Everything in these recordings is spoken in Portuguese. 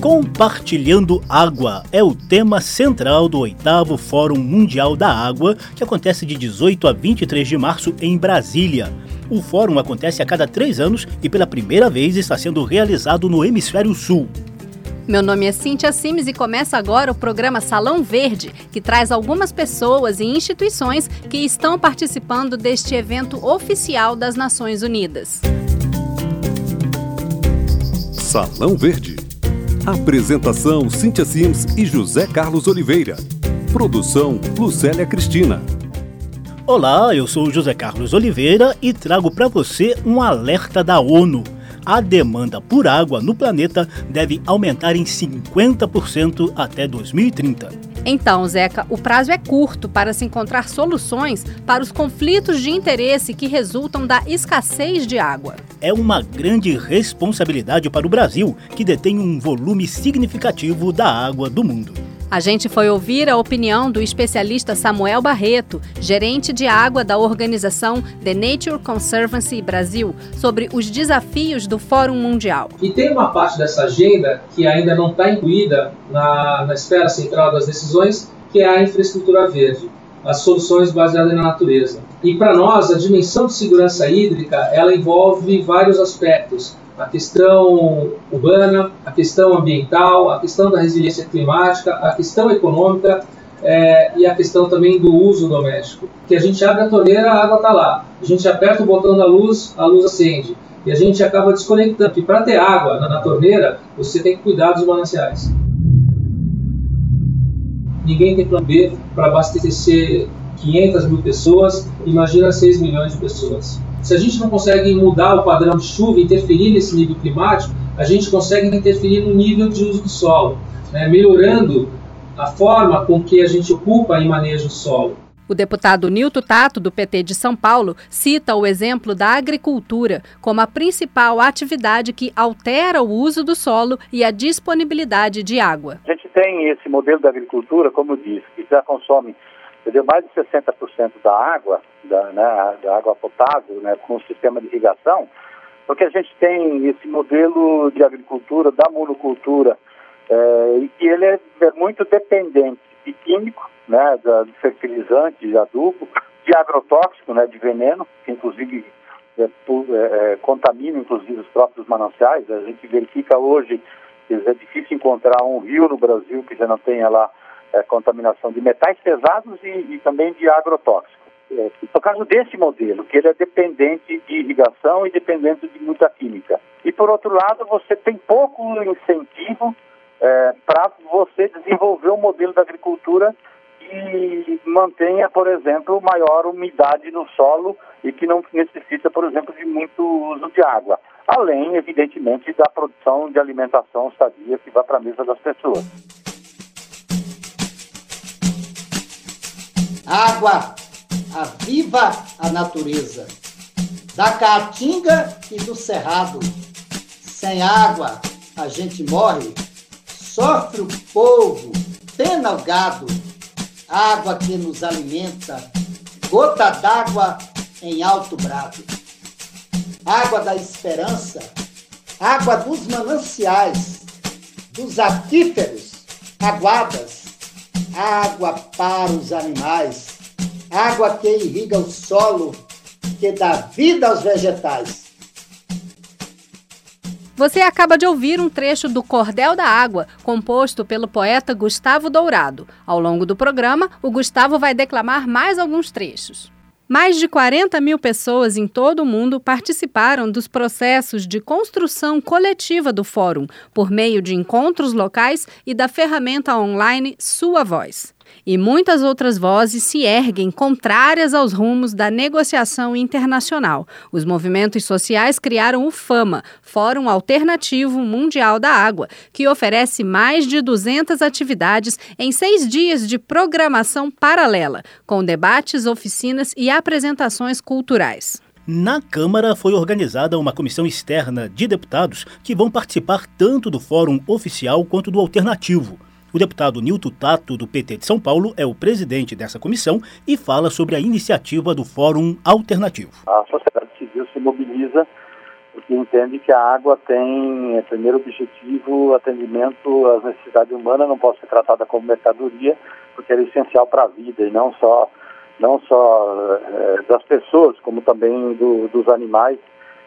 Compartilhando Água é o tema central do oitavo Fórum Mundial da Água, que acontece de 18 a 23 de março em Brasília. O fórum acontece a cada três anos e pela primeira vez está sendo realizado no Hemisfério Sul. Meu nome é Cíntia Simes e começa agora o programa Salão Verde, que traz algumas pessoas e instituições que estão participando deste evento oficial das Nações Unidas. Salão Verde Apresentação: Cíntia Sims e José Carlos Oliveira. Produção: Lucélia Cristina. Olá, eu sou José Carlos Oliveira e trago para você um alerta da ONU. A demanda por água no planeta deve aumentar em 50% até 2030. Então, Zeca, o prazo é curto para se encontrar soluções para os conflitos de interesse que resultam da escassez de água. É uma grande responsabilidade para o Brasil, que detém um volume significativo da água do mundo. A gente foi ouvir a opinião do especialista Samuel Barreto, gerente de água da organização The Nature Conservancy Brasil, sobre os desafios do Fórum Mundial. E tem uma parte dessa agenda que ainda não está incluída na, na esfera central das decisões, que é a infraestrutura verde, as soluções baseadas na natureza. E para nós, a dimensão de segurança hídrica, ela envolve vários aspectos a questão urbana, a questão ambiental, a questão da resiliência climática, a questão econômica é, e a questão também do uso doméstico. Que a gente abre a torneira, a água está lá. A gente aperta o botão da luz, a luz acende. E a gente acaba desconectando. E para ter água na, na torneira, você tem que cuidar dos mananciais. Ninguém tem plano B para abastecer 500 mil pessoas, imagina 6 milhões de pessoas. Se a gente não consegue mudar o padrão de chuva, interferir nesse nível climático, a gente consegue interferir no nível de uso do solo, né, melhorando a forma com que a gente ocupa e maneja o solo. O deputado Nilton Tato, do PT de São Paulo, cita o exemplo da agricultura como a principal atividade que altera o uso do solo e a disponibilidade de água. A gente tem esse modelo da agricultura, como eu disse, que já consome entendeu? mais de 60% da água, da, né, da água potável, né, com o sistema de irrigação, porque a gente tem esse modelo de agricultura, da monocultura, é, e que ele é, é, muito dependente de químico, né, de fertilizante, de adubo, de agrotóxico, né, de veneno, que inclusive é, é, contamina inclusive os próprios mananciais. A gente verifica hoje que é difícil encontrar um rio no Brasil que já não tenha lá é, contaminação de metais pesados e, e também de agrotóxicos. É, por causa desse modelo, que ele é dependente de irrigação e dependente de muita química. E por outro lado, você tem pouco incentivo é, para você desenvolver um modelo da agricultura que mantenha, por exemplo, maior umidade no solo e que não necessita, por exemplo, de muito uso de água. Além, evidentemente, da produção de alimentação sadia que vai para a mesa das pessoas. Água, aviva a natureza, da caatinga e do cerrado. Sem água, a gente morre, sofre o povo, pena o gado. Água que nos alimenta, gota d'água em alto brado. Água da esperança, água dos mananciais, dos aquíferos, aguadas, água para os animais, água que irriga o solo, que dá vida aos vegetais. Você acaba de ouvir um trecho do Cordel da Água, composto pelo poeta Gustavo Dourado. Ao longo do programa, o Gustavo vai declamar mais alguns trechos. Mais de 40 mil pessoas em todo o mundo participaram dos processos de construção coletiva do Fórum, por meio de encontros locais e da ferramenta online Sua Voz. E muitas outras vozes se erguem contrárias aos rumos da negociação internacional. Os movimentos sociais criaram o FAMA, Fórum Alternativo Mundial da Água, que oferece mais de 200 atividades em seis dias de programação paralela, com debates, oficinas e apresentações culturais. Na Câmara foi organizada uma comissão externa de deputados que vão participar tanto do Fórum Oficial quanto do Alternativo. O deputado Nilton Tato, do PT de São Paulo, é o presidente dessa comissão e fala sobre a iniciativa do Fórum Alternativo. A sociedade civil se mobiliza porque que entende que a água tem, é, primeiro objetivo, atendimento às necessidades humanas, não pode ser tratada como mercadoria, porque ela é essencial para a vida e não só, não só é, das pessoas, como também do, dos animais,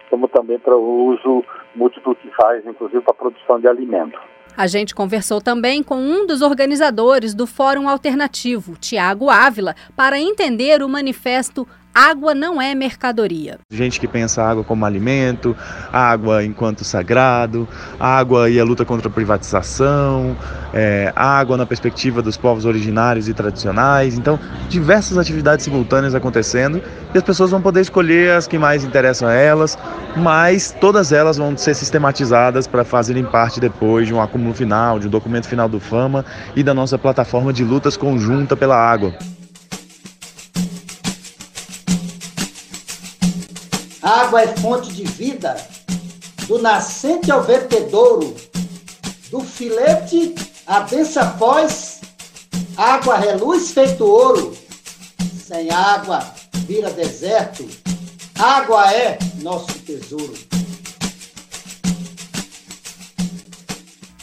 como também para o uso múltiplo que faz, inclusive para a produção de alimento. A gente conversou também com um dos organizadores do Fórum Alternativo, Tiago Ávila, para entender o manifesto Água não é mercadoria. Gente que pensa a água como alimento, água enquanto sagrado, água e a luta contra a privatização, é, água na perspectiva dos povos originários e tradicionais. Então, diversas atividades simultâneas acontecendo e as pessoas vão poder escolher as que mais interessam a elas, mas todas elas vão ser sistematizadas para fazerem parte depois de um acúmulo final, de um documento final do Fama e da nossa plataforma de lutas conjunta pela água. Água é fonte de vida, do nascente ao vertedouro, do filete à densa pós, água reluz feito ouro. Sem água vira deserto, água é nosso tesouro.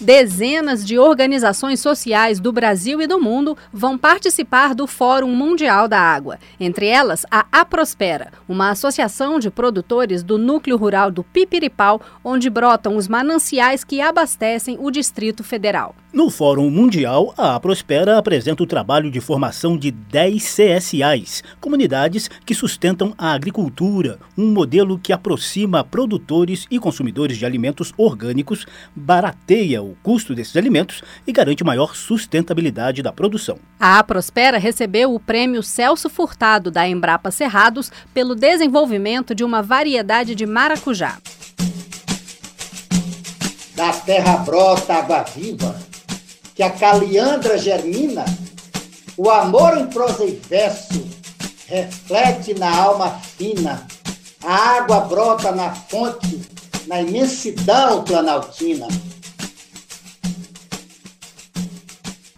Dezenas de organizações sociais do Brasil e do mundo vão participar do Fórum Mundial da Água. Entre elas, a Aprospera, uma associação de produtores do núcleo rural do Pipiripau, onde brotam os mananciais que abastecem o Distrito Federal. No Fórum Mundial, a Prospera apresenta o trabalho de formação de 10 CSAs, comunidades que sustentam a agricultura, um modelo que aproxima produtores e consumidores de alimentos orgânicos, barateia o custo desses alimentos e garante maior sustentabilidade da produção. A Prospera recebeu o prêmio Celso Furtado da Embrapa Cerrados pelo desenvolvimento de uma variedade de maracujá. Da terra brota água viva que a caliandra germina, o amor em prosa e verso reflete na alma fina, a água brota na fonte, na imensidão planaltina.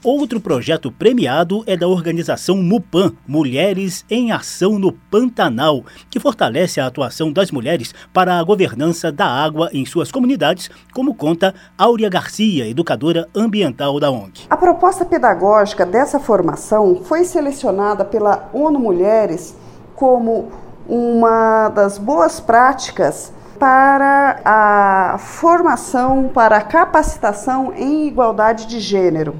Outro projeto premiado é da organização MUPAN, Mulheres em Ação no Pantanal, que fortalece a atuação das mulheres para a governança da água em suas comunidades, como conta Áurea Garcia, educadora ambiental da ONG. A proposta pedagógica dessa formação foi selecionada pela ONU Mulheres como uma das boas práticas para a formação, para a capacitação em igualdade de gênero.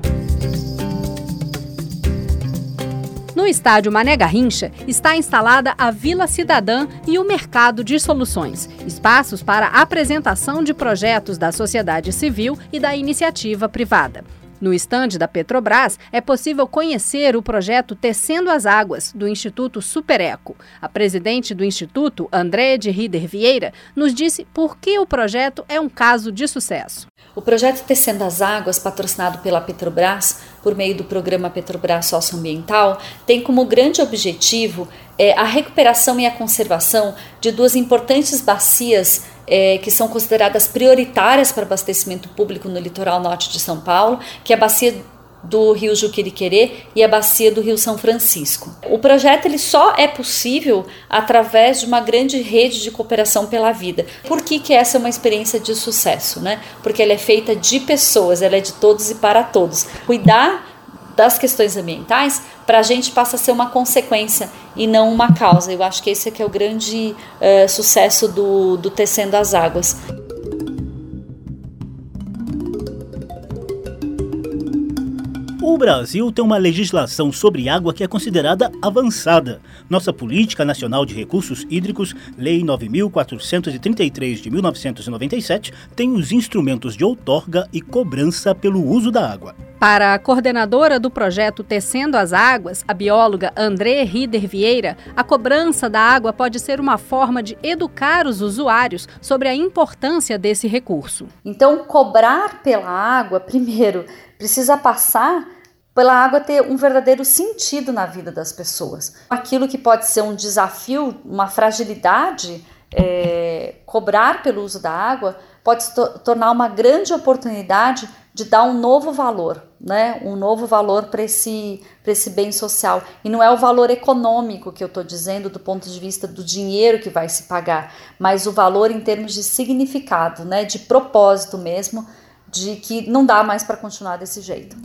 No estádio Mané Garrincha está instalada a Vila Cidadã e o Mercado de Soluções, espaços para apresentação de projetos da sociedade civil e da iniciativa privada. No estande da Petrobras, é possível conhecer o projeto Tecendo as Águas, do Instituto Supereco. A presidente do Instituto, André de Rieder Vieira, nos disse por que o projeto é um caso de sucesso. O projeto Tecendo as Águas, patrocinado pela Petrobras, por meio do programa Petrobras Socioambiental, tem como grande objetivo é, a recuperação e a conservação de duas importantes bacias é, que são consideradas prioritárias para abastecimento público no litoral norte de São Paulo, que é a bacia do Rio Juquiriquerê e a bacia do Rio São Francisco. O projeto ele só é possível através de uma grande rede de cooperação pela vida. Por que, que essa é uma experiência de sucesso? Né? Porque ela é feita de pessoas, ela é de todos e para todos. Cuidar das questões ambientais para a gente passa a ser uma consequência e não uma causa. Eu acho que esse é que é o grande uh, sucesso do, do Tecendo as Águas. Brasil tem uma legislação sobre água que é considerada avançada. Nossa Política Nacional de Recursos Hídricos, Lei 9433 de 1997, tem os instrumentos de outorga e cobrança pelo uso da água. Para a coordenadora do projeto Tecendo as Águas, a bióloga André Rieder Vieira, a cobrança da água pode ser uma forma de educar os usuários sobre a importância desse recurso. Então, cobrar pela água, primeiro, precisa passar pela água ter um verdadeiro sentido na vida das pessoas. Aquilo que pode ser um desafio, uma fragilidade, é, cobrar pelo uso da água pode se to tornar uma grande oportunidade de dar um novo valor, né? Um novo valor para esse, esse bem social. E não é o valor econômico que eu estou dizendo do ponto de vista do dinheiro que vai se pagar, mas o valor em termos de significado, né? De propósito mesmo, de que não dá mais para continuar desse jeito.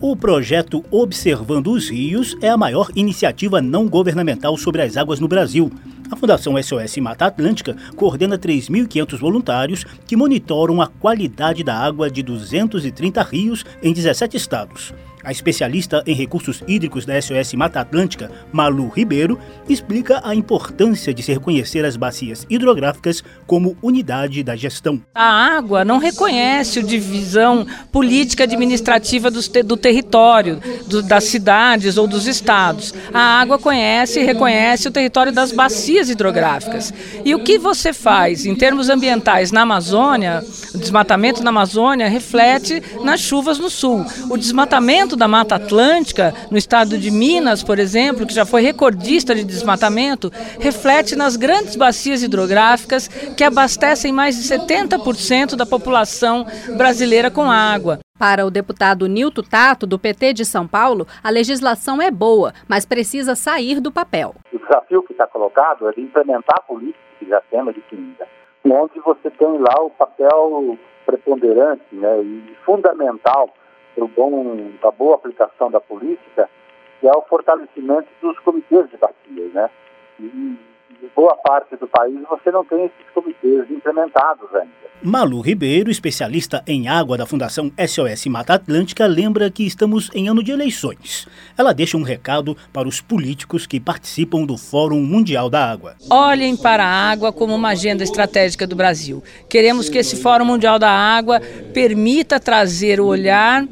O projeto Observando os Rios é a maior iniciativa não governamental sobre as águas no Brasil. A Fundação SOS Mata Atlântica coordena 3.500 voluntários que monitoram a qualidade da água de 230 rios em 17 estados. A especialista em recursos hídricos da SOS Mata Atlântica, Malu Ribeiro, explica a importância de se reconhecer as bacias hidrográficas como unidade da gestão. A água não reconhece a divisão política administrativa do, do território, do, das cidades ou dos estados. A água conhece e reconhece o território das bacias hidrográficas. E o que você faz em termos ambientais na Amazônia, o desmatamento na Amazônia reflete nas chuvas no sul. O desmatamento desmatamento da Mata Atlântica, no estado de Minas, por exemplo, que já foi recordista de desmatamento, reflete nas grandes bacias hidrográficas que abastecem mais de 70% da população brasileira com água. Para o deputado Nilton Tato, do PT de São Paulo, a legislação é boa, mas precisa sair do papel. O desafio que está colocado é de implementar a política que já temos definida, onde você tem lá o papel preponderante né, e fundamental do bom, da boa aplicação da política, que é o fortalecimento dos comitês de bacias, né? E, em boa parte do país você não tem esses comitês implementados ainda. Malu Ribeiro, especialista em água da Fundação SOS Mata Atlântica, lembra que estamos em ano de eleições. Ela deixa um recado para os políticos que participam do Fórum Mundial da Água. Olhem para a água como uma agenda estratégica do Brasil. Queremos que esse Fórum Mundial da Água permita trazer o olhar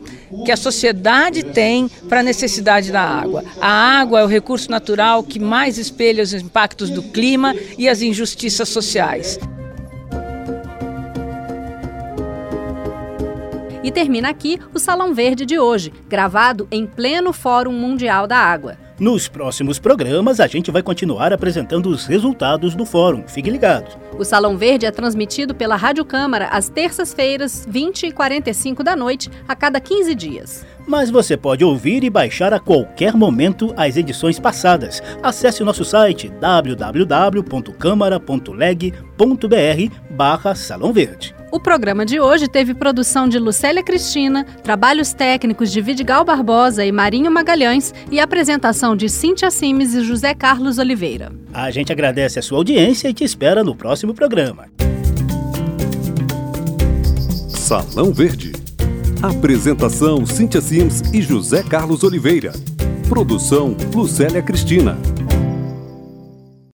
que a sociedade tem para a necessidade da água. A água é o recurso natural que mais espelha os impactos do clima e as injustiças sociais. E termina aqui o Salão Verde de hoje, gravado em pleno Fórum Mundial da Água. Nos próximos programas, a gente vai continuar apresentando os resultados do fórum. Fique ligado. O Salão Verde é transmitido pela Rádio Câmara às terças-feiras, 20 e 45 da noite, a cada 15 dias. Mas você pode ouvir e baixar a qualquer momento as edições passadas. Acesse o nosso site www.câmara.leg.br barra Salão Verde. O programa de hoje teve produção de Lucélia Cristina, trabalhos técnicos de Vidigal Barbosa e Marinho Magalhães e apresentação de Cíntia Simes e José Carlos Oliveira. A gente agradece a sua audiência e te espera no próximo programa. Salão Verde. Apresentação Cíntia Sims e José Carlos Oliveira. Produção Lucélia Cristina.